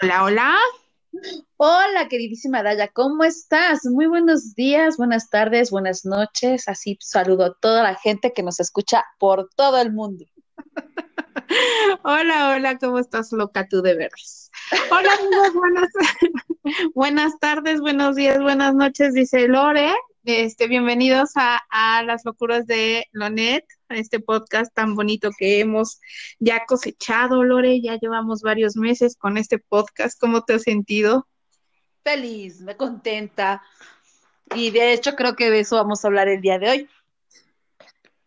Hola, hola. Hola, queridísima Daya, ¿cómo estás? Muy buenos días, buenas tardes, buenas noches. Así saludo a toda la gente que nos escucha por todo el mundo. Hola, hola, ¿cómo estás, loca tú de veras? Hola, amigos, buenas, buenas tardes, buenos días, buenas noches, dice Lore. Este, bienvenidos a, a las locuras de Lonet, a este podcast tan bonito que hemos ya cosechado, Lore. Ya llevamos varios meses con este podcast. ¿Cómo te has sentido? Feliz, me contenta. Y de hecho creo que de eso vamos a hablar el día de hoy.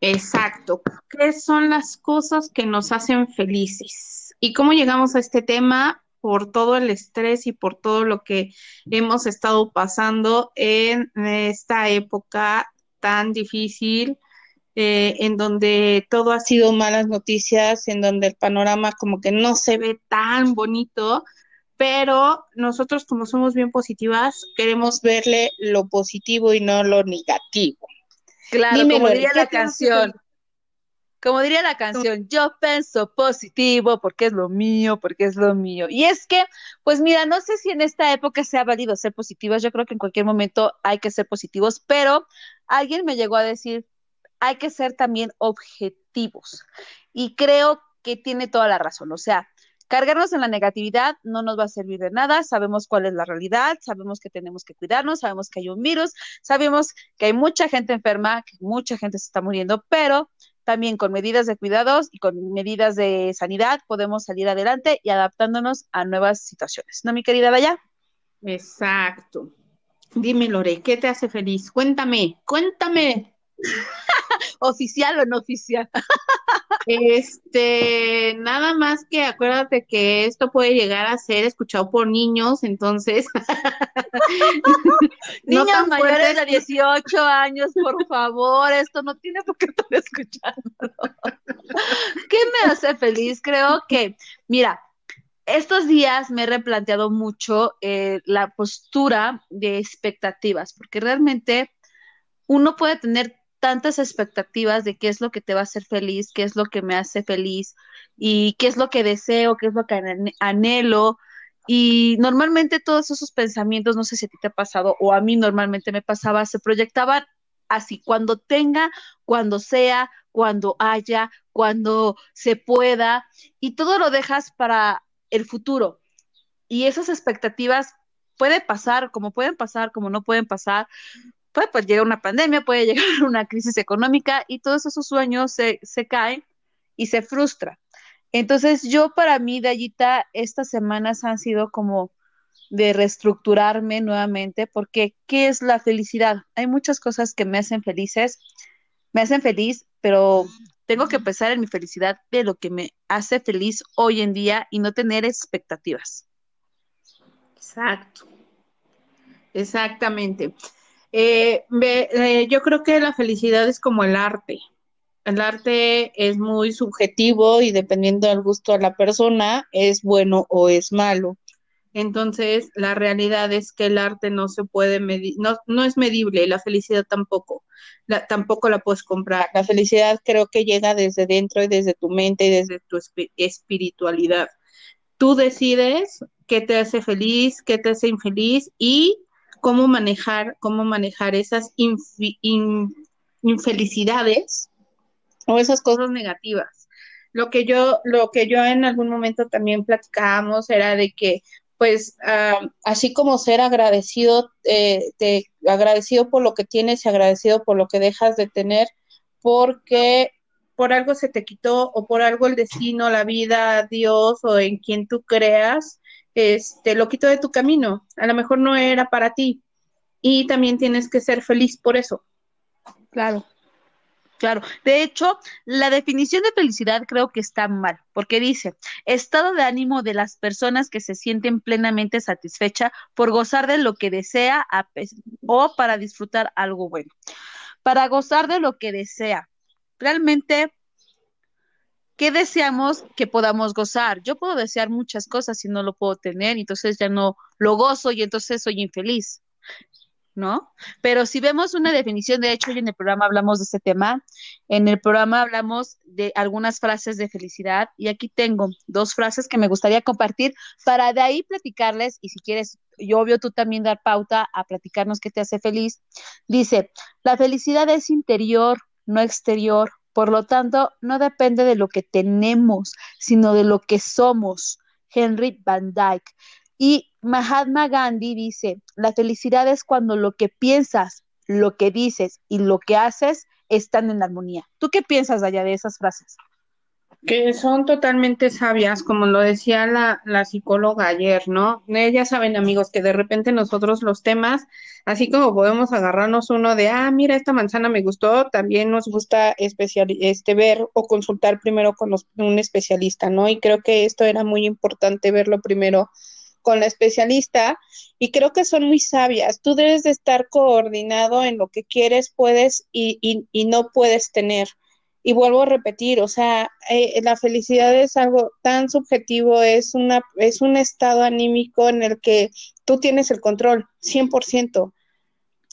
Exacto. ¿Qué son las cosas que nos hacen felices? ¿Y cómo llegamos a este tema? Por todo el estrés y por todo lo que hemos estado pasando en esta época tan difícil, eh, en donde todo ha sido malas noticias, en donde el panorama como que no se ve tan bonito, pero nosotros como somos bien positivas, queremos verle lo positivo y no lo negativo. Claro, como diría la canción. Como diría la canción, yo pienso positivo porque es lo mío, porque es lo mío. Y es que, pues mira, no sé si en esta época sea válido ser positivas, yo creo que en cualquier momento hay que ser positivos, pero alguien me llegó a decir, hay que ser también objetivos. Y creo que tiene toda la razón. O sea, Cargarnos en la negatividad no nos va a servir de nada, sabemos cuál es la realidad, sabemos que tenemos que cuidarnos, sabemos que hay un virus, sabemos que hay mucha gente enferma, que mucha gente se está muriendo, pero también con medidas de cuidados y con medidas de sanidad podemos salir adelante y adaptándonos a nuevas situaciones. ¿No, mi querida Daya? Exacto. Dime, Lore, ¿qué te hace feliz? Cuéntame, cuéntame. oficial o no oficial. Este, nada más que acuérdate que esto puede llegar a ser escuchado por niños, entonces. niños mayores de 18 años, por favor, esto no tiene por qué estar escuchando. ¿Qué me hace feliz? Creo que, mira, estos días me he replanteado mucho eh, la postura de expectativas, porque realmente uno puede tener tantas expectativas de qué es lo que te va a hacer feliz, qué es lo que me hace feliz y qué es lo que deseo, qué es lo que anhelo. Y normalmente todos esos pensamientos, no sé si a ti te ha pasado o a mí normalmente me pasaba, se proyectaban así, cuando tenga, cuando sea, cuando haya, cuando se pueda, y todo lo dejas para el futuro. Y esas expectativas puede pasar, como pueden pasar, como no pueden pasar, puede pues, llegar una pandemia, puede llegar una crisis económica y todos esos sueños se, se caen y se frustra. Entonces yo para mí, Dayita, estas semanas han sido como de reestructurarme nuevamente, porque ¿qué es la felicidad? Hay muchas cosas que me hacen felices, me hacen feliz, pero tengo que pensar en mi felicidad de lo que me hace feliz hoy en día y no tener expectativas. Exacto. Exactamente. Eh, eh, yo creo que la felicidad es como el arte. El arte es muy subjetivo y dependiendo del gusto de la persona, es bueno o es malo. Entonces, la realidad es que el arte no se puede medir, no, es medible, y la felicidad tampoco, tampoco la puedes comprar. La felicidad creo que llega desde dentro y desde tu mente y desde tu espiritualidad. Tú decides qué te hace feliz, qué te hace infeliz y cómo manejar, cómo manejar esas infelicidades o esas cosas negativas. Lo que yo, lo que yo en algún momento también platicábamos era de que, pues, así como ser agradecido, eh, agradecido por lo que tienes y agradecido por lo que dejas de tener, porque por algo se te quitó o por algo el destino, la vida, Dios o en quien tú creas, este, lo quito de tu camino. A lo mejor no era para ti. Y también tienes que ser feliz por eso. Claro. Claro, de hecho, la definición de felicidad creo que está mal, porque dice, estado de ánimo de las personas que se sienten plenamente satisfecha por gozar de lo que desea o para disfrutar algo bueno. Para gozar de lo que desea. Realmente ¿qué deseamos que podamos gozar? Yo puedo desear muchas cosas y no lo puedo tener, entonces ya no lo gozo y entonces soy infeliz. ¿no? Pero si vemos una definición, de hecho, hoy en el programa hablamos de este tema, en el programa hablamos de algunas frases de felicidad y aquí tengo dos frases que me gustaría compartir para de ahí platicarles y si quieres, yo obvio tú también dar pauta a platicarnos qué te hace feliz. Dice, la felicidad es interior, no exterior, por lo tanto, no depende de lo que tenemos, sino de lo que somos. Henry Van Dyke. Y Mahatma Gandhi dice, la felicidad es cuando lo que piensas, lo que dices y lo que haces están en armonía. ¿Tú qué piensas allá de esas frases? Que son totalmente sabias, como lo decía la, la psicóloga ayer, ¿no? Ya saben, amigos, que de repente nosotros los temas, así como podemos agarrarnos uno de, ah, mira, esta manzana me gustó, también nos gusta especial, este, ver o consultar primero con un especialista, ¿no? Y creo que esto era muy importante verlo primero con la especialista y creo que son muy sabias. Tú debes de estar coordinado en lo que quieres, puedes y, y, y no puedes tener. Y vuelvo a repetir, o sea, eh, la felicidad es algo tan subjetivo, es, una, es un estado anímico en el que tú tienes el control, 100%.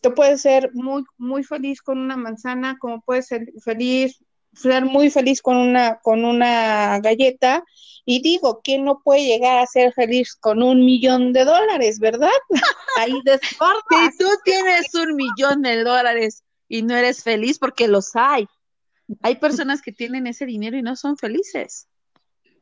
Tú puedes ser muy, muy feliz con una manzana, como puedes ser feliz, ser muy feliz con una, con una galleta. Y digo, ¿quién no puede llegar a ser feliz con un millón de dólares, verdad? Ahí desbordas. Si tú tienes un millón de dólares y no eres feliz, porque los hay, hay personas que tienen ese dinero y no son felices.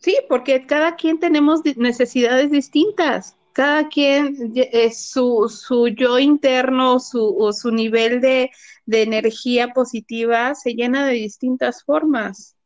Sí, porque cada quien tenemos necesidades distintas. Cada quien, es su, su yo interno, su, su nivel de, de energía positiva se llena de distintas formas.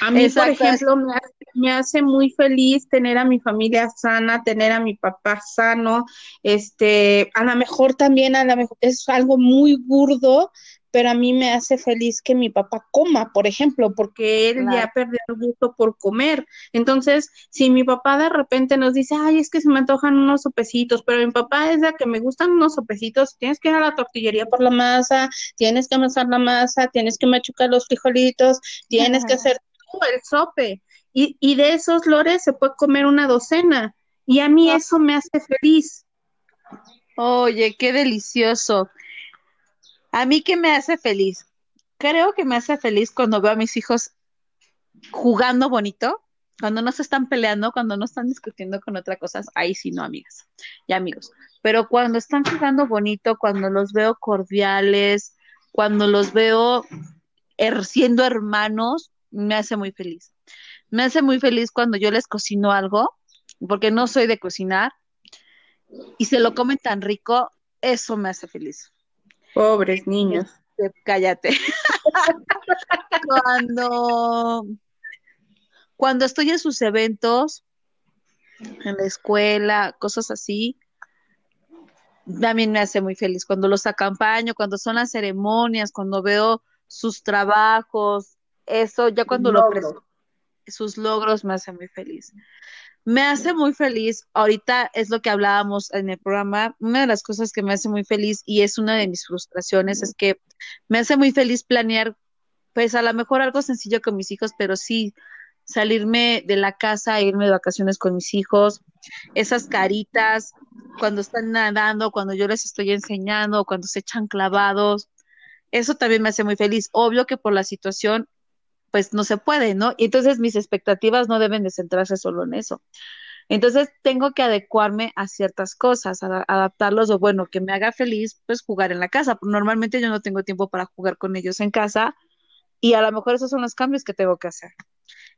A mí, por ejemplo, me hace, me hace, muy feliz tener a mi familia sana, tener a mi papá sano. Este, a lo mejor también, a lo mejor es algo muy burdo, pero a mí me hace feliz que mi papá coma, por ejemplo, porque él ya perdió el gusto por comer. Entonces, si mi papá de repente nos dice, ay, es que se me antojan unos sopecitos, pero mi papá es de que me gustan unos sopecitos, tienes que ir a la tortillería por la masa, tienes que amasar la masa, tienes que machucar los frijolitos, tienes que hacer tú el sope. Y, y de esos lores se puede comer una docena. Y a mí eso me hace feliz. Oye, qué delicioso. A mí, ¿qué me hace feliz? Creo que me hace feliz cuando veo a mis hijos jugando bonito, cuando no se están peleando, cuando no están discutiendo con otras cosas, ahí sí no, amigas y amigos. Pero cuando están jugando bonito, cuando los veo cordiales, cuando los veo siendo hermanos, me hace muy feliz. Me hace muy feliz cuando yo les cocino algo, porque no soy de cocinar, y se lo comen tan rico, eso me hace feliz. Pobres niños. Este, cállate. cuando, cuando estoy en sus eventos, en la escuela, cosas así, también me hace muy feliz. Cuando los acompaño, cuando son las ceremonias, cuando veo sus trabajos, eso, ya cuando lo preso, sus logros me hace muy feliz. Me hace muy feliz, ahorita es lo que hablábamos en el programa, una de las cosas que me hace muy feliz y es una de mis frustraciones es que me hace muy feliz planear, pues a lo mejor algo sencillo con mis hijos, pero sí salirme de la casa, irme de vacaciones con mis hijos, esas caritas cuando están nadando, cuando yo les estoy enseñando, cuando se echan clavados, eso también me hace muy feliz. Obvio que por la situación pues no se puede, ¿no? Y entonces mis expectativas no deben de centrarse solo en eso. Entonces tengo que adecuarme a ciertas cosas, adaptarlos o bueno, que me haga feliz, pues jugar en la casa. Normalmente yo no tengo tiempo para jugar con ellos en casa y a lo mejor esos son los cambios que tengo que hacer.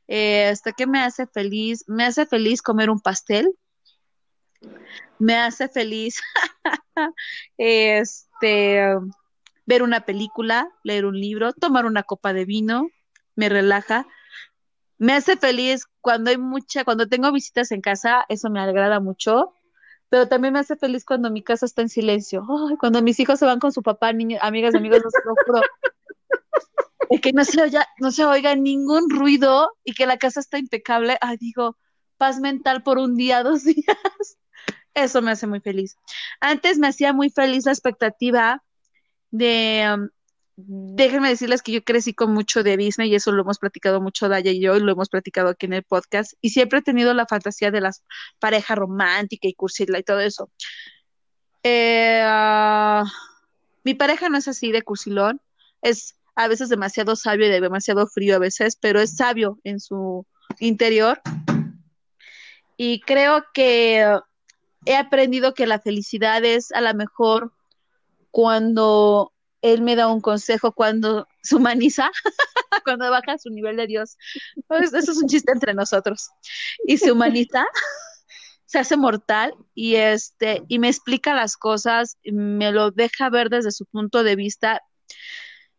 Eh, este, ¿qué me hace feliz? Me hace feliz comer un pastel. Me hace feliz este, ver una película, leer un libro, tomar una copa de vino, me relaja. Me hace feliz cuando hay mucha, cuando tengo visitas en casa, eso me agrada mucho, pero también me hace feliz cuando mi casa está en silencio. cuando mis hijos se van con su papá, niños, amigas, amigos, no se lo juro. que no se, oiga, no se oiga ningún ruido y que la casa está impecable. Ay, digo, paz mental por un día, dos días. Eso me hace muy feliz. Antes me hacía muy feliz la expectativa de, um, déjenme decirles que yo crecí con mucho de Disney y eso lo hemos platicado mucho Daya y yo y lo hemos platicado aquí en el podcast y siempre he tenido la fantasía de las parejas romántica y cursila y todo eso. Eh, ah, mi pareja no es así de cursilón, es a veces demasiado sabio y demasiado frío a veces, pero es sabio en su interior. Y creo que he aprendido que la felicidad es a lo mejor cuando él me da un consejo, cuando se humaniza, cuando baja su nivel de Dios. Pues, eso es un chiste entre nosotros. Y se humaniza, se hace mortal y este y me explica las cosas, me lo deja ver desde su punto de vista,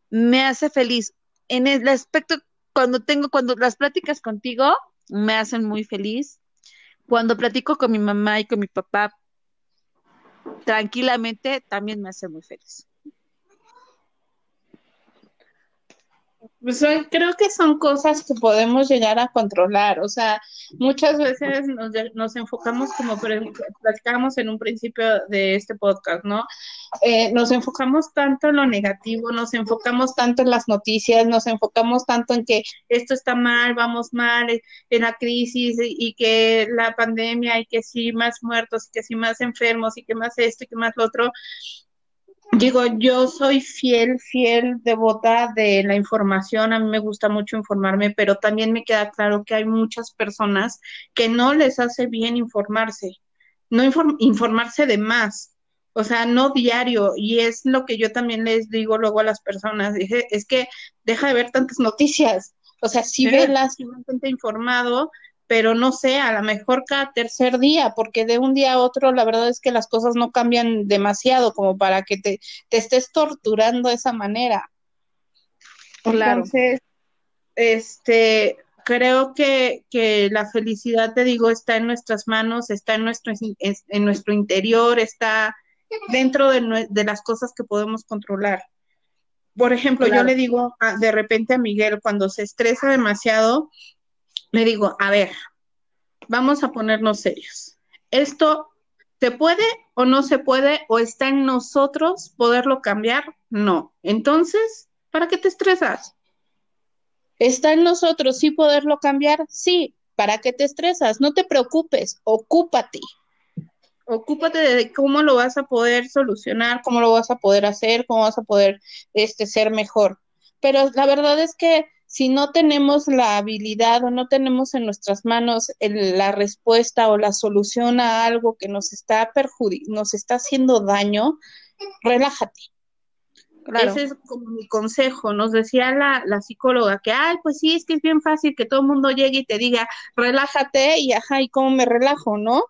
me hace feliz. En el aspecto cuando tengo cuando las pláticas contigo me hacen muy feliz. Cuando platico con mi mamá y con mi papá tranquilamente también me hace muy feliz. Pues creo que son cosas que podemos llegar a controlar, o sea, muchas veces nos, nos enfocamos, como platicábamos en un principio de este podcast, ¿no? Eh, nos enfocamos tanto en lo negativo, nos enfocamos tanto en las noticias, nos enfocamos tanto en que esto está mal, vamos mal, eh, en la crisis y, que la pandemia y que sí más muertos y que sí más enfermos y que más esto y que más lo otro, Digo, yo soy fiel, fiel devota de la información, a mí me gusta mucho informarme, pero también me queda claro que hay muchas personas que no les hace bien informarse, no informarse de más, o sea, no diario, y es lo que yo también les digo luego a las personas, dije, es que deja de ver tantas noticias, o sea, si sí. velas, si mantente informado, pero no sé, a lo mejor cada tercer día, porque de un día a otro la verdad es que las cosas no cambian demasiado como para que te, te estés torturando de esa manera. Claro. Entonces, este, creo que, que, la felicidad, te digo, está en nuestras manos, está en nuestro, en nuestro interior, está dentro de, de las cosas que podemos controlar. Por ejemplo, claro. yo le digo a, de repente a Miguel, cuando se estresa demasiado, le digo, a ver, vamos a ponernos serios. Esto se puede o no se puede o está en nosotros poderlo cambiar? No. Entonces, ¿para qué te estresas? ¿Está en nosotros sí poderlo cambiar? Sí. ¿Para qué te estresas? No te preocupes, ocúpate. Ocúpate de cómo lo vas a poder solucionar, cómo lo vas a poder hacer, cómo vas a poder este, ser mejor. Pero la verdad es que si no tenemos la habilidad o no tenemos en nuestras manos el, la respuesta o la solución a algo que nos está nos está haciendo daño, relájate. Claro. Ese es como mi consejo. Nos decía la, la, psicóloga que, ay, pues sí, es que es bien fácil que todo el mundo llegue y te diga, relájate y ajá, ¿y cómo me relajo, no?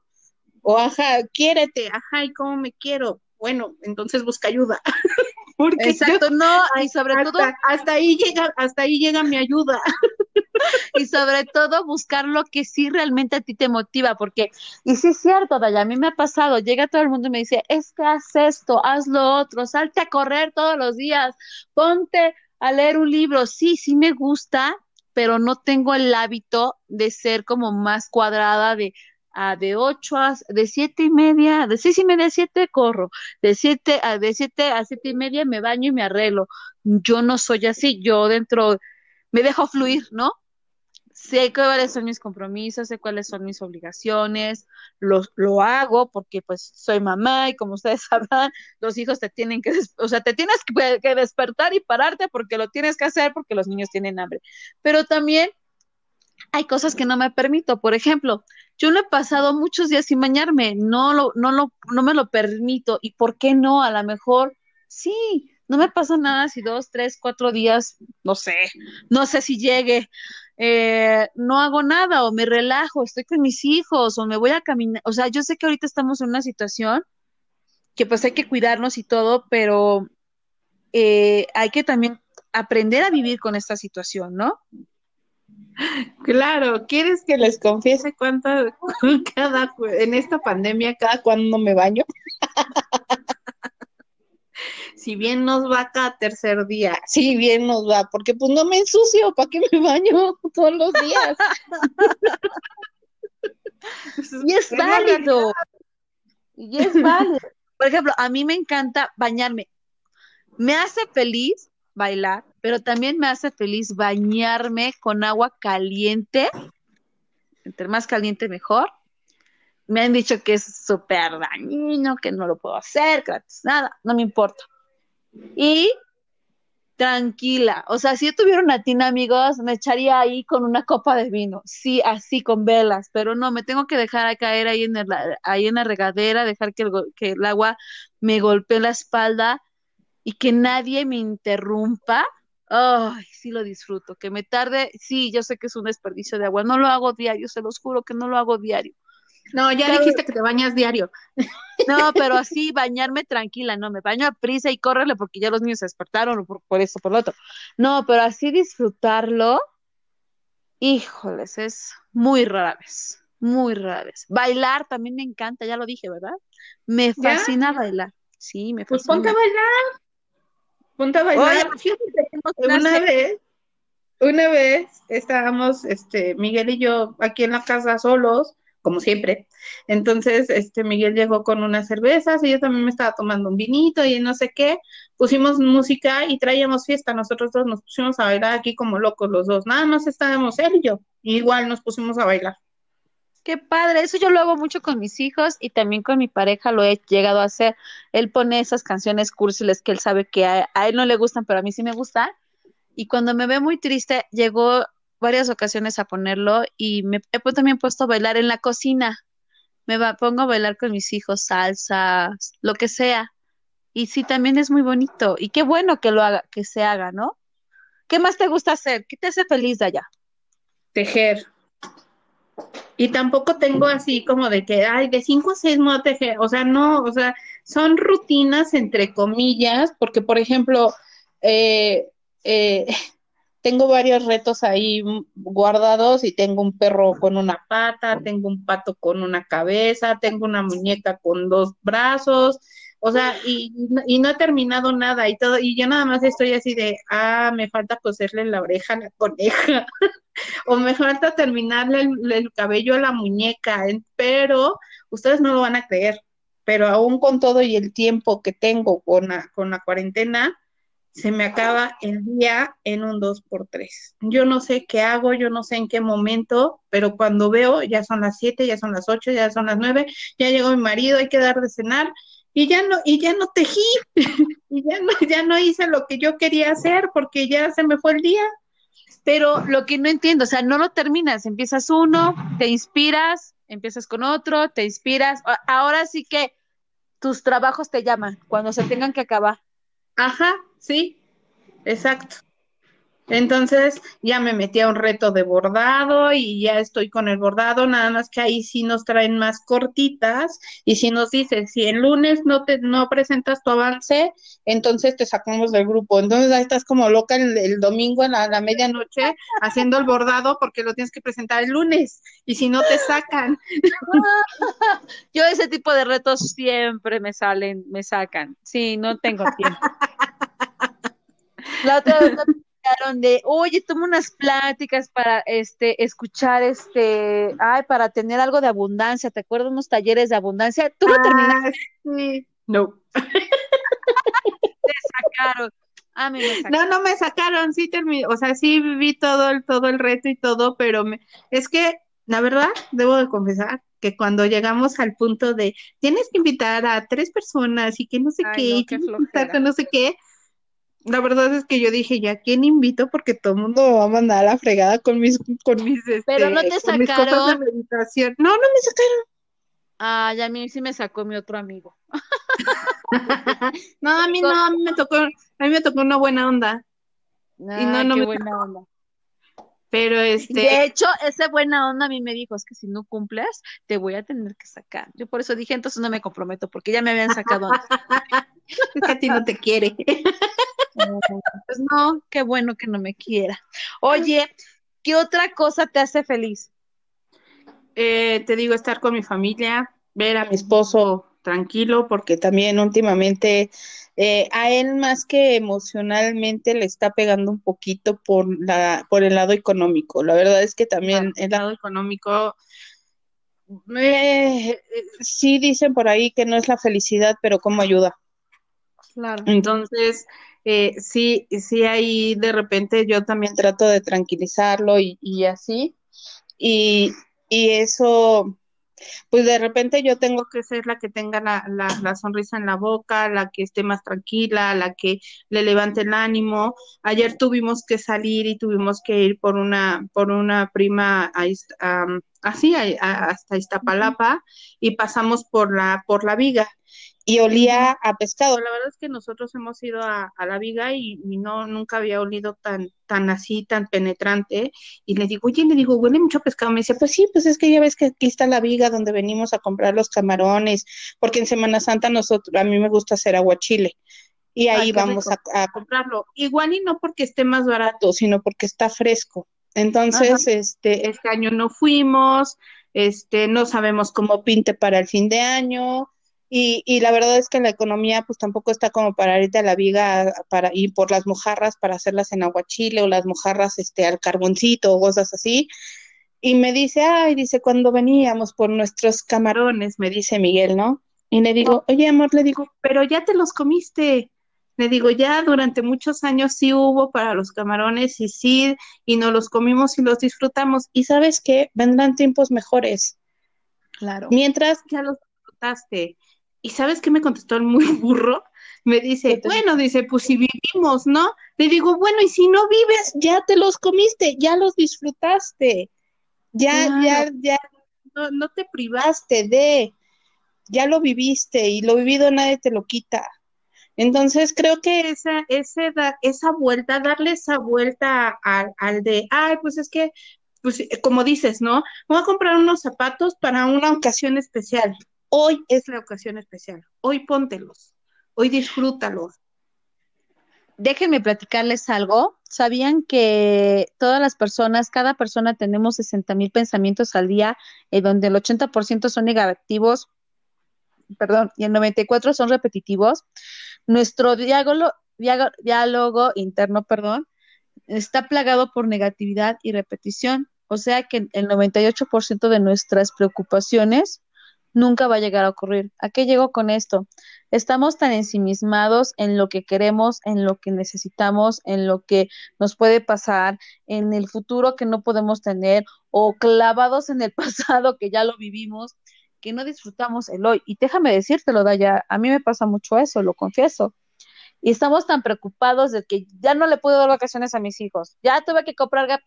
O ajá, quiérete, ajá, ¿y cómo me quiero? Bueno, entonces busca ayuda. Porque Exacto, yo, no, y sobre hasta, todo hasta ahí llega, hasta ahí llega mi ayuda. y sobre todo buscar lo que sí realmente a ti te motiva, porque, y sí es cierto, Daya, a mí me ha pasado, llega todo el mundo y me dice, es que haz esto, haz lo otro, salte a correr todos los días, ponte a leer un libro, sí, sí me gusta, pero no tengo el hábito de ser como más cuadrada de, a de 8 a de siete y media, de seis y media a 7 corro, de 7 a de 7 a siete y media me baño y me arreglo. Yo no soy así, yo dentro me dejo fluir, ¿no? Sé cuáles son mis compromisos, sé cuáles son mis obligaciones, lo, lo hago porque pues soy mamá y como ustedes sabrán, los hijos te tienen que, o sea, te tienes que, que despertar y pararte porque lo tienes que hacer porque los niños tienen hambre. Pero también hay cosas que no me permito. Por ejemplo, yo no he pasado muchos días sin bañarme, no lo, no lo, no me lo permito. ¿Y por qué no? A lo mejor sí, no me pasa nada si dos, tres, cuatro días, no sé, no sé si llegue, eh, no hago nada o me relajo, estoy con mis hijos o me voy a caminar. O sea, yo sé que ahorita estamos en una situación que pues hay que cuidarnos y todo, pero eh, hay que también aprender a vivir con esta situación, ¿no? Claro, ¿quieres que les confiese cuánto cada en esta pandemia cada cuando me baño? si bien nos va cada tercer día, si bien nos va, porque pues no me ensucio, ¿para qué me baño todos los días? y es válido. Y es válido. Por ejemplo, a mí me encanta bañarme. Me hace feliz bailar, pero también me hace feliz bañarme con agua caliente, entre más caliente mejor. me han dicho que es súper dañino, que no lo puedo hacer, gratis, nada, no me importa. Y tranquila, o sea, si yo tuviera una tina, amigos, me echaría ahí con una copa de vino, sí, así con velas, pero no, me tengo que dejar caer ahí en, el, ahí en la regadera, dejar que el, que el agua me golpee la espalda y que nadie me interrumpa. Ay, sí lo disfruto, que me tarde, sí, yo sé que es un desperdicio de agua, no lo hago diario, se los juro que no lo hago diario, no, ya dijiste que te bañas diario. No, pero así bañarme tranquila, no, me baño a prisa y córrele porque ya los niños se despertaron por, por eso, por lo otro. No, pero así disfrutarlo, híjoles, es muy rara vez, muy rara vez. Bailar también me encanta, ya lo dije, ¿verdad? Me fascina bailar. Sí, me pues fascina. Pues ponte a bailar. Ponte a bailar. una vez, una vez estábamos, este, Miguel y yo aquí en la casa solos como siempre. Entonces, este Miguel llegó con unas cervezas y yo también me estaba tomando un vinito y no sé qué. Pusimos música y traíamos fiesta. Nosotros dos nos pusimos a bailar aquí como locos los dos. Nada más estábamos él y yo. igual nos pusimos a bailar. Qué padre, eso yo lo hago mucho con mis hijos y también con mi pareja lo he llegado a hacer. Él pone esas canciones cursiles que él sabe que a, él no le gustan, pero a mí sí me gustan. Y cuando me ve muy triste, llegó varias ocasiones a ponerlo y me he también puesto a bailar en la cocina. Me va, pongo a bailar con mis hijos salsa, lo que sea. Y sí, también es muy bonito. Y qué bueno que lo haga, que se haga, ¿no? ¿Qué más te gusta hacer? ¿Qué te hace feliz de allá? Tejer. Y tampoco tengo así como de que, ay, de cinco a seis me a tejer. O sea, no, o sea, son rutinas entre comillas, porque por ejemplo, eh, eh, tengo varios retos ahí guardados y tengo un perro con una pata, tengo un pato con una cabeza, tengo una muñeca con dos brazos, o sea, y, y no he terminado nada y todo, y yo nada más estoy así de, ah, me falta coserle la oreja a la coneja, o me falta terminarle el, cabello a la muñeca, pero ustedes no lo van a creer, pero aún con todo y el tiempo que tengo con la cuarentena, se me acaba el día en un 2 por 3 Yo no sé qué hago, yo no sé en qué momento, pero cuando veo ya son las 7, ya son las 8, ya son las 9, ya llegó mi marido, hay que dar de cenar y ya no y ya no tejí y ya no ya no hice lo que yo quería hacer porque ya se me fue el día. Pero lo que no entiendo, o sea, no lo terminas, empiezas uno, te inspiras, empiezas con otro, te inspiras. Ahora sí que tus trabajos te llaman cuando se tengan que acabar. Ajá, sí, exacto. Entonces ya me metí a un reto de bordado y ya estoy con el bordado, nada más que ahí sí nos traen más cortitas y si nos dicen, si el lunes no te no presentas tu avance, entonces te sacamos del grupo. Entonces ahí estás como loca el, domingo en la, medianoche haciendo el bordado porque lo tienes que presentar el lunes y si no te sacan. Yo ese tipo de retos siempre me salen, me sacan. Sí, no tengo tiempo. La otra vez de, oye, toma unas pláticas para este escuchar este, ay, para tener algo de abundancia, ¿te acuerdas unos talleres de abundancia? ¿Tú lo ah, terminaste? Sí. No. Te sacaron. A mí me sacaron. No, no me sacaron, sí terminé, o sea, sí viví todo el, todo el reto y todo, pero me, es que, la verdad, debo de confesar que cuando llegamos al punto de tienes que invitar a tres personas y que no sé qué, y que no sé qué, la verdad es que yo dije, ¿ya quién invito? Porque todo el mundo va a mandar a la fregada con mis, con mis, este, Pero no te sacaron. meditación. No, no me sacaron. Ah, ya a mí sí me sacó mi otro amigo. no, a mí no, a mí me tocó, a mí me tocó una buena onda. y no, no me buena onda. Pero este. De hecho, esa buena onda a mí me dijo: es que si no cumples, te voy a tener que sacar. Yo por eso dije: entonces no me comprometo, porque ya me habían sacado es que a ti no te quiere. Pues no, qué bueno que no me quiera. Oye, ¿qué otra cosa te hace feliz? Eh, te digo, estar con mi familia, ver a mi esposo tranquilo, porque también últimamente eh, a él más que emocionalmente le está pegando un poquito por la por el lado económico. La verdad es que también el lado económico eh, sí dicen por ahí que no es la felicidad, pero cómo ayuda. Claro. Entonces, eh, sí, sí, ahí de repente yo también trato de tranquilizarlo y, así. Y, y eso, pues de repente yo tengo que ser la que tenga la, la, la, sonrisa en la boca, la que esté más tranquila, la que le levante el ánimo. Ayer tuvimos que salir y tuvimos que ir por una, por una prima a, así hasta Iztapalapa y pasamos por la, por la viga y olía a pescado. La verdad es que nosotros hemos ido a, la viga y, no nunca había olido tan tan así, tan penetrante. Y le digo, oye, le digo, huele mucho a pescado. Me dice, pues sí, pues es que ya ves que aquí está la viga donde venimos a comprar los camarones, porque en Semana Santa nosotros, a mí me gusta hacer aguachile. Y ahí vamos a, comprarlo. Igual y no porque esté más barato, sino porque está fresco. Entonces, este, este año no fuimos, este, no sabemos cómo pinte para el fin de año, y, y, la verdad es que la economía pues tampoco está como para irte a la viga para ir por las mojarras para hacerlas en aguachile o las mojarras este al carboncito o cosas así. Y me dice, ay, dice, cuando veníamos por nuestros camarones, me dice Miguel, ¿no? Y le digo, oye, amor, le digo, pero ya te los comiste. Le digo, ya durante muchos años sí hubo para los camarones y sí, y nos los comimos y los disfrutamos. Y sabes qué, vendrán tiempos mejores. Claro. Mientras ya los disfrutaste. ¿Y sabes qué me contestó el muy burro? Me dice, bueno, dice, pues si vivimos, ¿no? Le digo, bueno, y si no vives, ya te los comiste, ya los disfrutaste, ya, ya, ya, no, no te privaste de, ya lo viviste y lo vivido nadie te lo quita. Entonces creo que esa, esa, esa vuelta, darle esa vuelta al, al de, ay, pues es que, pues como dices, ¿no? Voy a comprar unos zapatos para una ocasión especial Hoy es la ocasión especial. Hoy póntelos. Hoy disfrútalos. Déjenme platicarles algo. ¿Sabían que todas las personas, cada persona tenemos 60 mil pensamientos al día, en donde el 80% son negativos, perdón, y el 94 son repetitivos? Nuestro diálogo, diálogo interno, perdón, está plagado por negatividad y repetición. O sea que el 98% de nuestras preocupaciones nunca va a llegar a ocurrir. ¿A qué llego con esto? Estamos tan ensimismados en lo que queremos, en lo que necesitamos, en lo que nos puede pasar, en el futuro que no podemos tener o clavados en el pasado que ya lo vivimos, que no disfrutamos el hoy. Y déjame decírtelo, Daya, a mí me pasa mucho eso, lo confieso. Y estamos tan preocupados de que ya no le puedo dar vacaciones a mis hijos. Ya tuve que comprar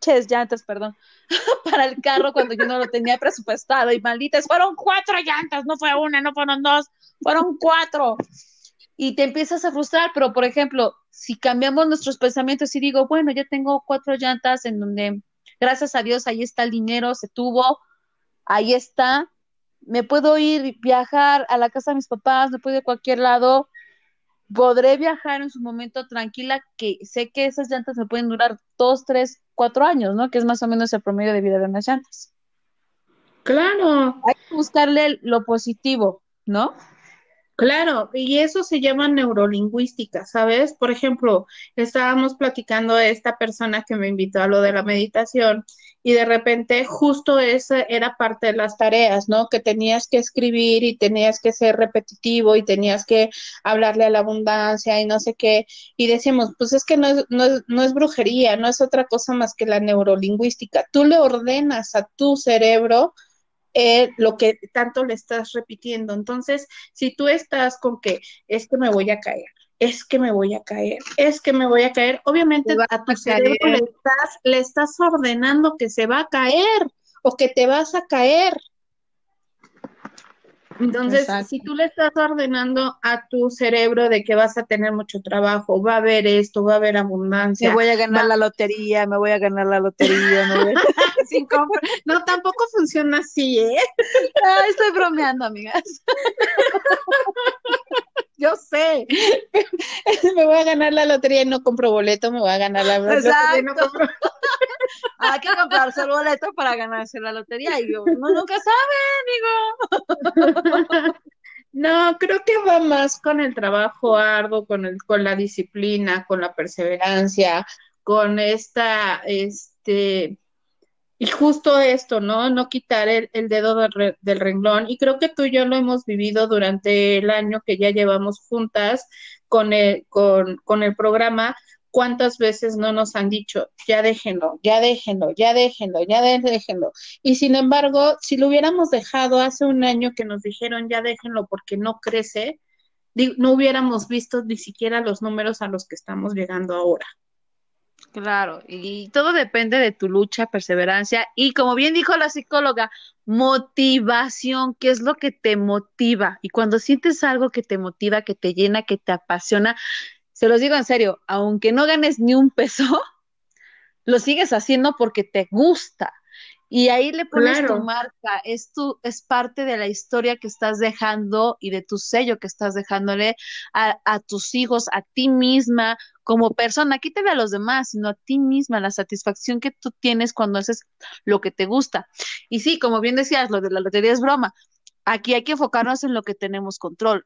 ches llantas, perdón, para el carro cuando yo no lo tenía presupuestado y malditas, fueron cuatro llantas, no fue una, no fueron dos, fueron cuatro. Y te empiezas a frustrar, pero por ejemplo, si cambiamos nuestros pensamientos y digo, bueno, ya tengo cuatro llantas en donde, gracias a Dios, ahí está el dinero, se tuvo, ahí está, me puedo ir, viajar a la casa de mis papás, me puedo ir a cualquier lado, podré viajar en su momento tranquila, que sé que esas llantas me pueden durar dos, tres, cuatro años, ¿no? Que es más o menos el promedio de vida de unas llantas. Claro. Hay que buscarle lo positivo, ¿no? Claro, y eso se llama neurolingüística, ¿sabes? Por ejemplo, estábamos platicando a esta persona que me invitó a lo de la meditación y de repente justo esa era parte de las tareas, ¿no? Que tenías que escribir y tenías que ser repetitivo y tenías que hablarle a la abundancia y no sé qué. Y decíamos, pues es que no es, no es, no es brujería, no es otra cosa más que la neurolingüística. Tú le ordenas a tu cerebro eh, lo que tanto le estás repitiendo. Entonces, si tú estás con que es que me voy a caer, es que me voy a caer, es que me voy a caer, obviamente a tu cerebro le estás, le estás ordenando que se va a caer o que te vas a caer. Entonces, si tú le estás ordenando a tu cerebro de que vas a tener mucho trabajo, va a haber esto, va a haber abundancia. Me voy a ganar la lotería, me voy a ganar la lotería. no, tampoco funciona así, ¿eh? estoy bromeando, amigas. Yo sé. me voy a ganar la lotería y no compro boleto, me voy a ganar la lotería y no compro hay que comprarse el boleto para ganarse la lotería. Y yo, uno nunca sabe, amigo. No, creo que va más con el trabajo arduo, con el, con la disciplina, con la perseverancia, con esta, este, y justo esto, ¿no? No quitar el, dedo del, del, renglón. Y creo que tú y yo lo hemos vivido durante el año que ya llevamos juntas con el, con, con el programa, ¿cuántas veces no nos han dicho, ya déjenlo, ya déjenlo, ya déjenlo, ya déjenlo? Y sin embargo, si lo hubiéramos dejado hace un año que nos dijeron, ya déjenlo porque no crece, no hubiéramos visto ni siquiera los números a los que estamos llegando ahora. Claro, y todo depende de tu lucha, perseverancia y como bien dijo la psicóloga, motivación, ¿qué es lo que te motiva? Y cuando sientes algo que te motiva, que te llena, que te apasiona, se los digo en serio, aunque no ganes ni un peso, lo sigues haciendo porque te gusta. Y ahí le pones tu marca, es, tu, es parte de la historia que estás dejando y de tu sello que estás dejándole a, a tus hijos, a ti misma, como persona, quítale a los demás, sino a ti misma, la satisfacción que tú tienes cuando haces lo que te gusta. Y sí, como bien decías, lo de la lotería es broma. Aquí hay que enfocarnos en lo que tenemos control.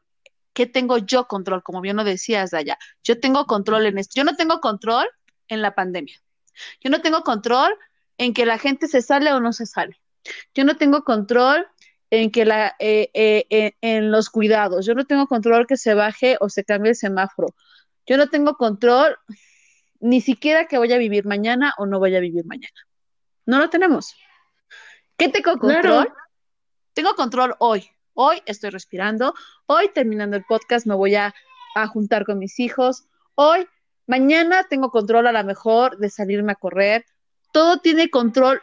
¿Qué tengo yo control? Como bien lo decías, Daya. Yo tengo control en esto. Yo no tengo control en la pandemia. Yo no tengo control en que la gente se sale o no se sale. Yo no tengo control en que la eh, eh, en los cuidados. Yo no tengo control que se baje o se cambie el semáforo. Yo no tengo control ni siquiera que voy a vivir mañana o no voy a vivir mañana. No lo tenemos. ¿Qué tengo control? Tengo control hoy. Hoy estoy respirando. Hoy terminando el podcast me voy a, a juntar con mis hijos. Hoy, mañana tengo control a lo mejor de salirme a correr. Todo tiene control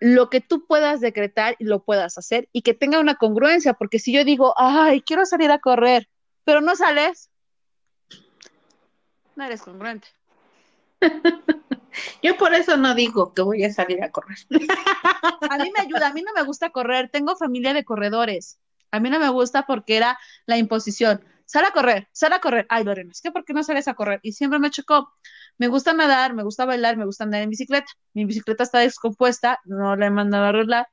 lo que tú puedas decretar y lo puedas hacer y que tenga una congruencia, porque si yo digo, ay, quiero salir a correr, pero no sales, no eres congruente. Yo por eso no digo que voy a salir a correr. A mí me ayuda, a mí no me gusta correr, tengo familia de corredores. A mí no me gusta porque era la imposición. Sal a correr, sal a correr. Ay, Lorena, es que ¿por qué no sales a correr? Y siempre me chocó. Me gusta nadar, me gusta bailar, me gusta andar en bicicleta. Mi bicicleta está descompuesta, no la he mandado a arreglar.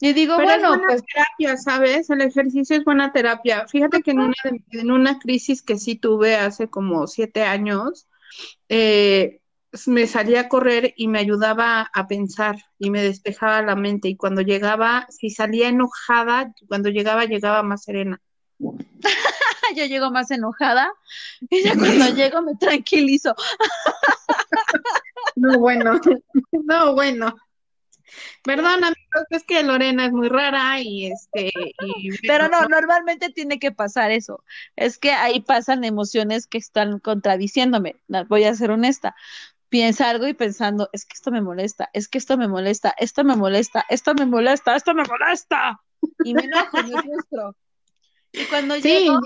Y digo, bueno, pues terapia, ¿sabes? El ejercicio es buena terapia. Fíjate que en una, en una crisis que sí tuve hace como siete años, eh, me salía a correr y me ayudaba a pensar y me despejaba la mente. Y cuando llegaba, si salía enojada, cuando llegaba, llegaba más serena. Yo llego más enojada y ya cuando llego me tranquilizo. no, bueno, no, bueno. Perdón, amigos, es que Lorena es muy rara y este. Pero no, normalmente tiene que pasar eso. Es que ahí pasan emociones que están contradiciéndome. Voy a ser honesta. Piensa algo y pensando, es que esto me molesta, es que esto me molesta, esto me molesta, esto me molesta, esto me molesta. Y me enojo, me frustro. Y cuando llego,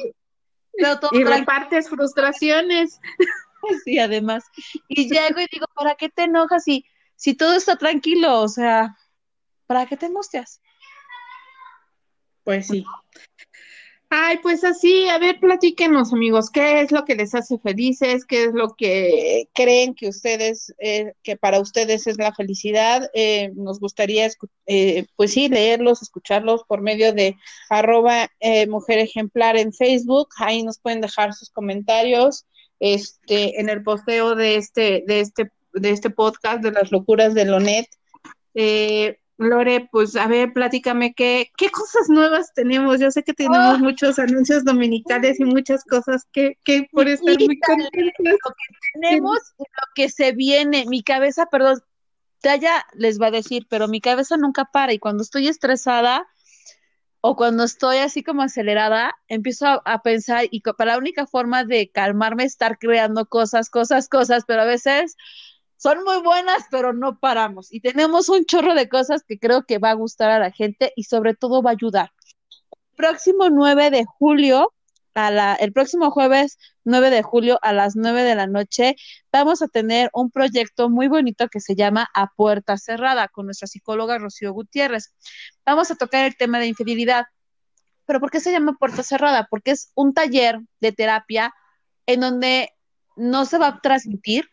y repartes frustraciones. Sí, además. Y llego y digo, ¿para qué te enojas? Y si todo está tranquilo, o sea, ¿para qué te angustias? Pues sí. Ay, pues así, a ver, platíquenos, amigos, ¿qué es lo que les hace felices? ¿Qué es lo que creen que ustedes, eh, que para ustedes es la felicidad? Eh, nos gustaría, eh, pues sí, leerlos, escucharlos por medio de arroba mujer ejemplar en Facebook. Ahí nos pueden dejar sus comentarios, este, en el posteo de este, de este de este podcast de las locuras de Lonet. Eh, Lore, pues a ver, platícame qué, qué cosas nuevas tenemos. Yo sé que tenemos oh. muchos anuncios dominicales y muchas cosas que, que por estar muy contentos. Lo que tenemos y lo que se viene. Mi cabeza, perdón, ya les va a decir, pero mi cabeza nunca para y cuando estoy estresada o cuando estoy así como acelerada, empiezo a, a pensar y para la única forma de calmarme es estar creando cosas, cosas, cosas, pero a veces son muy buenas, pero no paramos. Y tenemos un chorro de cosas que creo que va a gustar a la gente y sobre todo va a ayudar. El próximo 9 de julio, a la, el próximo jueves 9 de julio a las 9 de la noche, vamos a tener un proyecto muy bonito que se llama A Puerta Cerrada con nuestra psicóloga Rocío Gutiérrez. Vamos a tocar el tema de infidelidad. ¿Pero por qué se llama Puerta Cerrada? Porque es un taller de terapia en donde no se va a transmitir,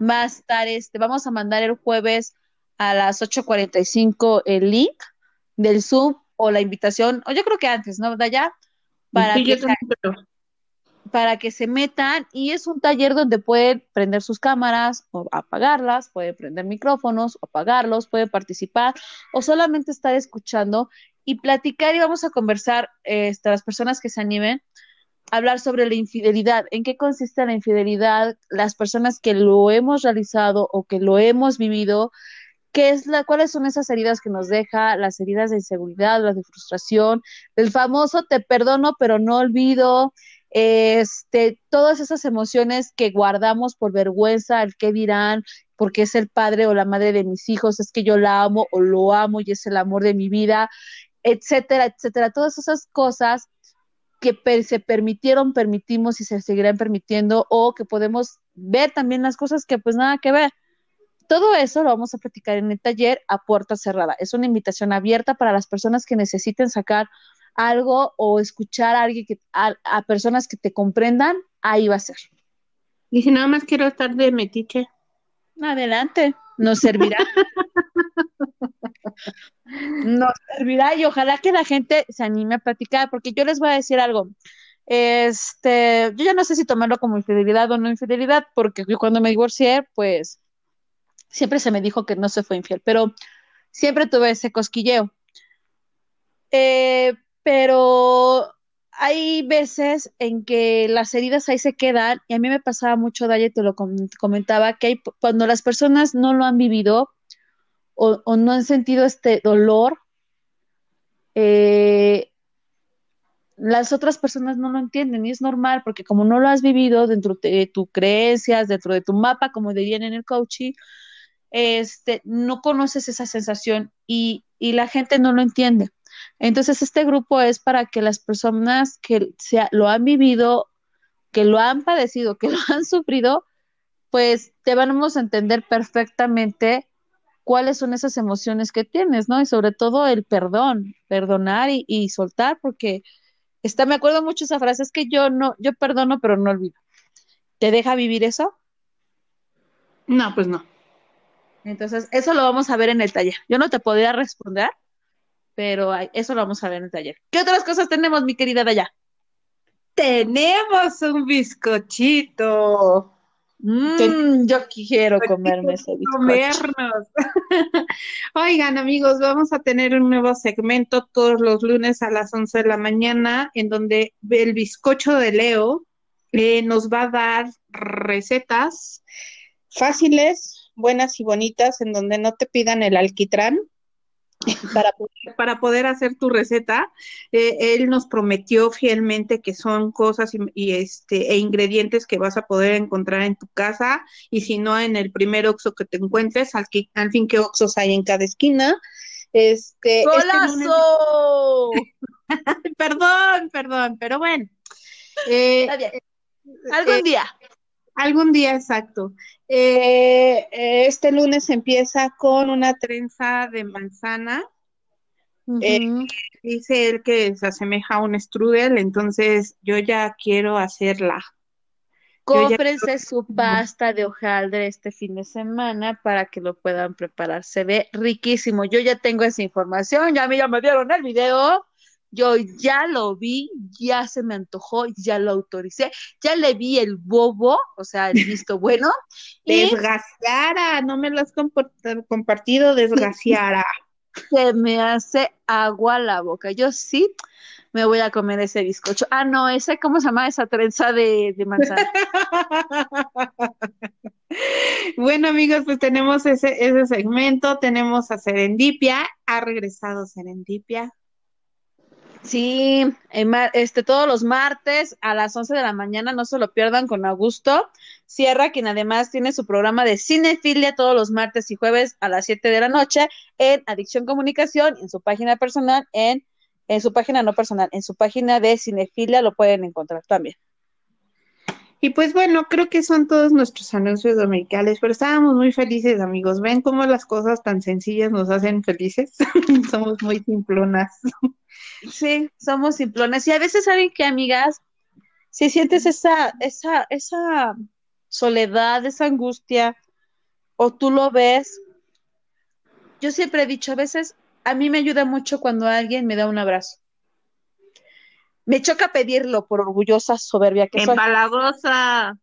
va a estar este, vamos a mandar el jueves a las 8.45 el link del Zoom o la invitación, o yo creo que antes, ¿no? De allá, para, que se, para que se metan y es un taller donde pueden prender sus cámaras o apagarlas, pueden prender micrófonos o apagarlos, pueden participar o solamente estar escuchando y platicar y vamos a conversar, este, las personas que se animen, hablar sobre la infidelidad. ¿En qué consiste la infidelidad? Las personas que lo hemos realizado o que lo hemos vivido, ¿qué es la, ¿cuáles son esas heridas que nos deja? Las heridas de inseguridad, las de frustración, el famoso te perdono pero no olvido, este, todas esas emociones que guardamos por vergüenza, el qué dirán, porque es el padre o la madre de mis hijos, es que yo la amo o lo amo y es el amor de mi vida, etcétera, etcétera. Todas esas cosas que se permitieron, permitimos y se seguirán permitiendo o que podemos ver también las cosas que pues nada que ver. Todo eso lo vamos a platicar en el taller a puerta cerrada. Es una invitación abierta para las personas que necesiten sacar algo o escuchar a alguien que a, a personas que te comprendan, ahí va a ser. Y si nada más quiero estar de metiche. Adelante, nos servirá. nos servirá y ojalá que la gente se anime a platicar, porque yo les voy a decir algo. Este, yo ya no sé si tomarlo como infidelidad o no infidelidad, porque yo cuando me divorcié, pues siempre se me dijo que no se fue infiel, pero siempre tuve ese cosquilleo. Eh, pero hay veces en que las heridas ahí se quedan y a mí me pasaba mucho, Daya, te lo comentaba, que hay, cuando las personas no lo han vivido o, no han sentido este dolor, eh, las otras personas no lo entienden y es normal porque como no lo has vivido dentro de tus creencias, dentro de tu mapa, como dirían en el coaching, este, no conoces esa sensación y, y la gente no lo entiende. Entonces, este grupo es para que las personas que lo han vivido, que lo han padecido, que lo han sufrido, pues te vamos a entender perfectamente cuáles son esas emociones que tienes, ¿no? Y sobre todo el perdón, perdonar y, soltar, porque está, me acuerdo mucho esa frase, es que yo no, yo perdono, pero no olvido. ¿Te deja vivir eso? No, pues no. Entonces, eso lo vamos a ver en el taller. Yo no te podría responder, pero eso lo vamos a ver en el taller. ¿Qué otras cosas tenemos, mi querida Daya? Tenemos un bizcochito. Mm, yo quiero comerme ese bizcocho. Comernos. Oigan, amigos, vamos a tener un nuevo segmento todos los lunes a las 11 de la mañana, en donde el bizcocho de Leo eh, nos va a dar recetas fáciles, buenas y bonitas, en donde no te pidan el alquitrán para poder, para poder hacer tu receta. Eh, él nos prometió fielmente que son cosas y, este, e ingredientes que vas a poder encontrar en tu casa y si no en el primer Oxxo que te encuentres, al, al fin que Oxxos hay en cada esquina. Este, este ¡Golazo! perdón, perdón, pero bueno. Eh, Algún eh, día. Algún día, exacto. Eh, este lunes empieza con una trenza de manzana. Eh, dice él que se asemeja a un strudel, entonces yo ya quiero hacerla. Cómprense su pasta de hojaldre este fin de semana para que lo puedan preparar. Se ve riquísimo. Yo ya tengo esa información, ya a mí ya me dieron el video yo ya lo vi, ya se me antojó, ya lo autoricé, ya le vi el bobo, o sea, el visto bueno. Desgraciada, no me lo has compartido, desgraciada. Se me hace agua la boca. Yo sí me voy a comer ese bizcocho. Ah, no, ese, ¿cómo se llama esa trenza de, de manzana? bueno, amigos, pues tenemos ese, ese segmento, tenemos a Serendipia, ha regresado Serendipia, Sí, este, todos los martes a las 11 de la mañana, no se lo pierdan con Augusto Sierra, quien además tiene su programa de cinefilia todos los martes y jueves a las 7 de la noche en Adicción Comunicación, en su página personal, en, en su página no personal, en su página de cinefilia lo pueden encontrar también. Y pues bueno, creo que son todos nuestros anuncios dominicales, pero estábamos muy felices, amigos. ¿Ven cómo las cosas tan sencillas nos hacen felices? Somos muy simplonas. Sí, somos simplones. Y a veces saben que, amigas, si sientes esa, esa, esa soledad, esa angustia, o tú lo ves, yo siempre he dicho, a veces a mí me ayuda mucho cuando alguien me da un abrazo. Me choca pedirlo por orgullosa, soberbia que soy. Empalagosa.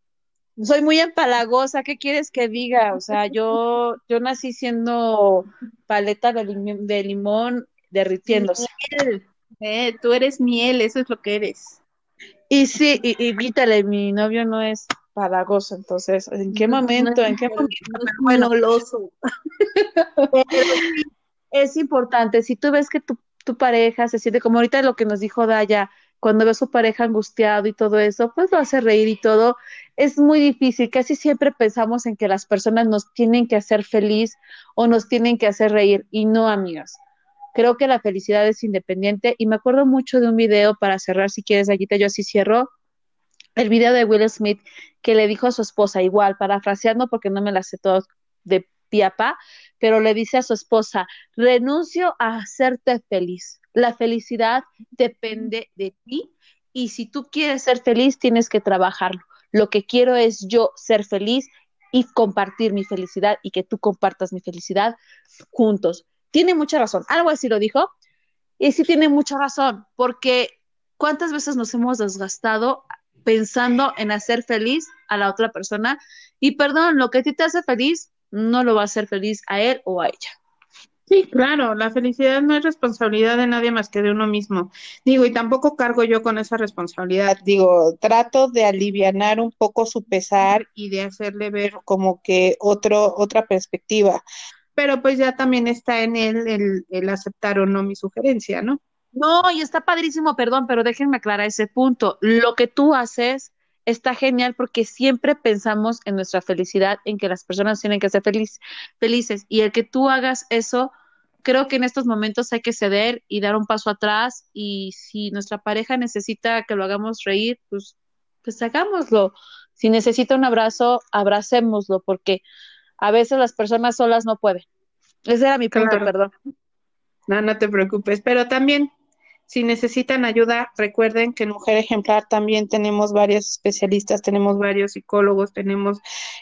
Soy muy empalagosa, ¿qué quieres que diga? O sea, yo, yo nací siendo paleta de, de limón derritiéndose. Eh, tú eres miel, eso es lo que eres. Y sí, y, y vítale, mi novio no es palagoso, entonces, ¿en qué momento? ¿En qué momento? Bueno, es importante, si tú ves que tu, tu pareja se siente como ahorita lo que nos dijo Daya, cuando ve a su pareja angustiado y todo eso, pues lo hace reír y todo. Es muy difícil, casi siempre pensamos en que las personas nos tienen que hacer feliz o nos tienen que hacer reír y no, amigas. Creo que la felicidad es independiente y me acuerdo mucho de un video para cerrar, si quieres, Aguita, yo así cierro, el video de Will Smith que le dijo a su esposa, igual, parafraseando porque no me la sé todo de piapa, pero le dice a su esposa, renuncio a hacerte feliz la felicidad depende de ti y si tú quieres ser feliz, tienes que trabajarlo. Lo que quiero es yo ser feliz y compartir mi felicidad y que tú compartas mi felicidad juntos. Tiene mucha razón. Algo así lo dijo. Y sí tiene mucha razón, porque ¿cuántas veces nos hemos desgastado pensando en hacer feliz a la otra persona? Y perdón, lo que a ti te hace feliz no lo va a hacer feliz a él o a ella. Sí, claro, la felicidad no es responsabilidad de nadie más que de uno mismo. Digo, y tampoco cargo yo con esa responsabilidad. Digo, trato de alivianar un poco su pesar y de hacerle ver como que otro, otra perspectiva. Pero pues ya también está en él el, el aceptar o no mi sugerencia, ¿no? No, y está padrísimo, perdón, pero déjenme aclarar ese punto. Lo que tú haces está genial porque siempre pensamos en nuestra felicidad, en que las personas tienen que ser feliz, felices. Y el que tú hagas eso, creo que en estos momentos hay que ceder y dar un paso atrás. Y si nuestra pareja necesita que lo hagamos reír, pues, pues hagámoslo. Si necesita un abrazo, abracémoslo, porque a veces las personas solas no pueden. Ese era mi punto, perdón. No, no te preocupes, pero también si necesitan ayuda, recuerden que en Mujer Ejemplar también tenemos varios especialistas, tenemos varios psicólogos, tenemos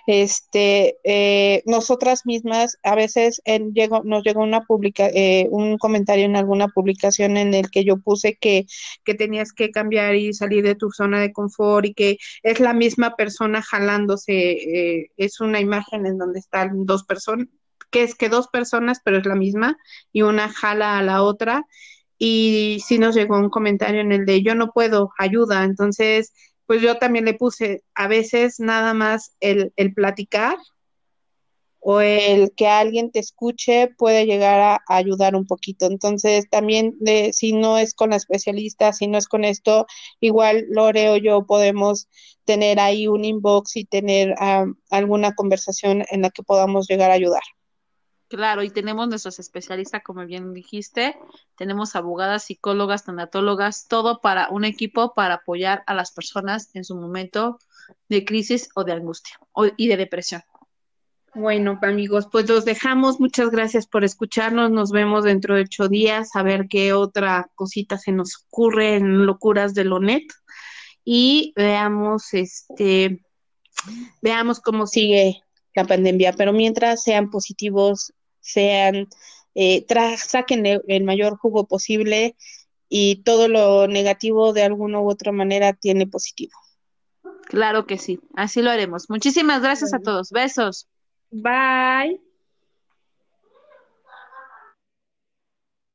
este eh, nosotras mismas, a veces en, llego, nos llegó una publica, eh, un comentario en alguna publicación en el que yo puse que, que tenías que cambiar y salir de tu zona de confort y que es la misma persona jalándose, eh, es una imagen en donde están dos personas, que es que dos personas, pero es la misma, y una jala a la otra y sí nos llegó un comentario en el de yo no puedo, ayuda. Entonces, pues yo también le puse, a veces nada más el, el platicar o el que alguien te escuche puede llegar a, ayudar un poquito. Entonces, también de, si no es con la especialista, si no es con esto, igual Lore o yo podemos tener ahí un inbox y tener um, alguna conversación en la que podamos llegar a ayudar. Claro, y tenemos nuestros especialistas, como bien dijiste, tenemos abogadas, psicólogas, tanatólogas, todo para un equipo para apoyar a las personas en su momento de crisis o de angustia o, y de depresión. Bueno, amigos, pues los dejamos. Muchas gracias por escucharnos. Nos vemos dentro de ocho días a ver qué otra cosita se nos ocurre en Locuras de Lonet y veamos, este, veamos cómo sigue la pandemia. Pero mientras sean positivos, sean, eh, saquen el mayor jugo posible y todo lo negativo de alguna u otra manera tiene positivo. Claro que sí, así lo haremos. Muchísimas gracias a todos. Besos. Bye.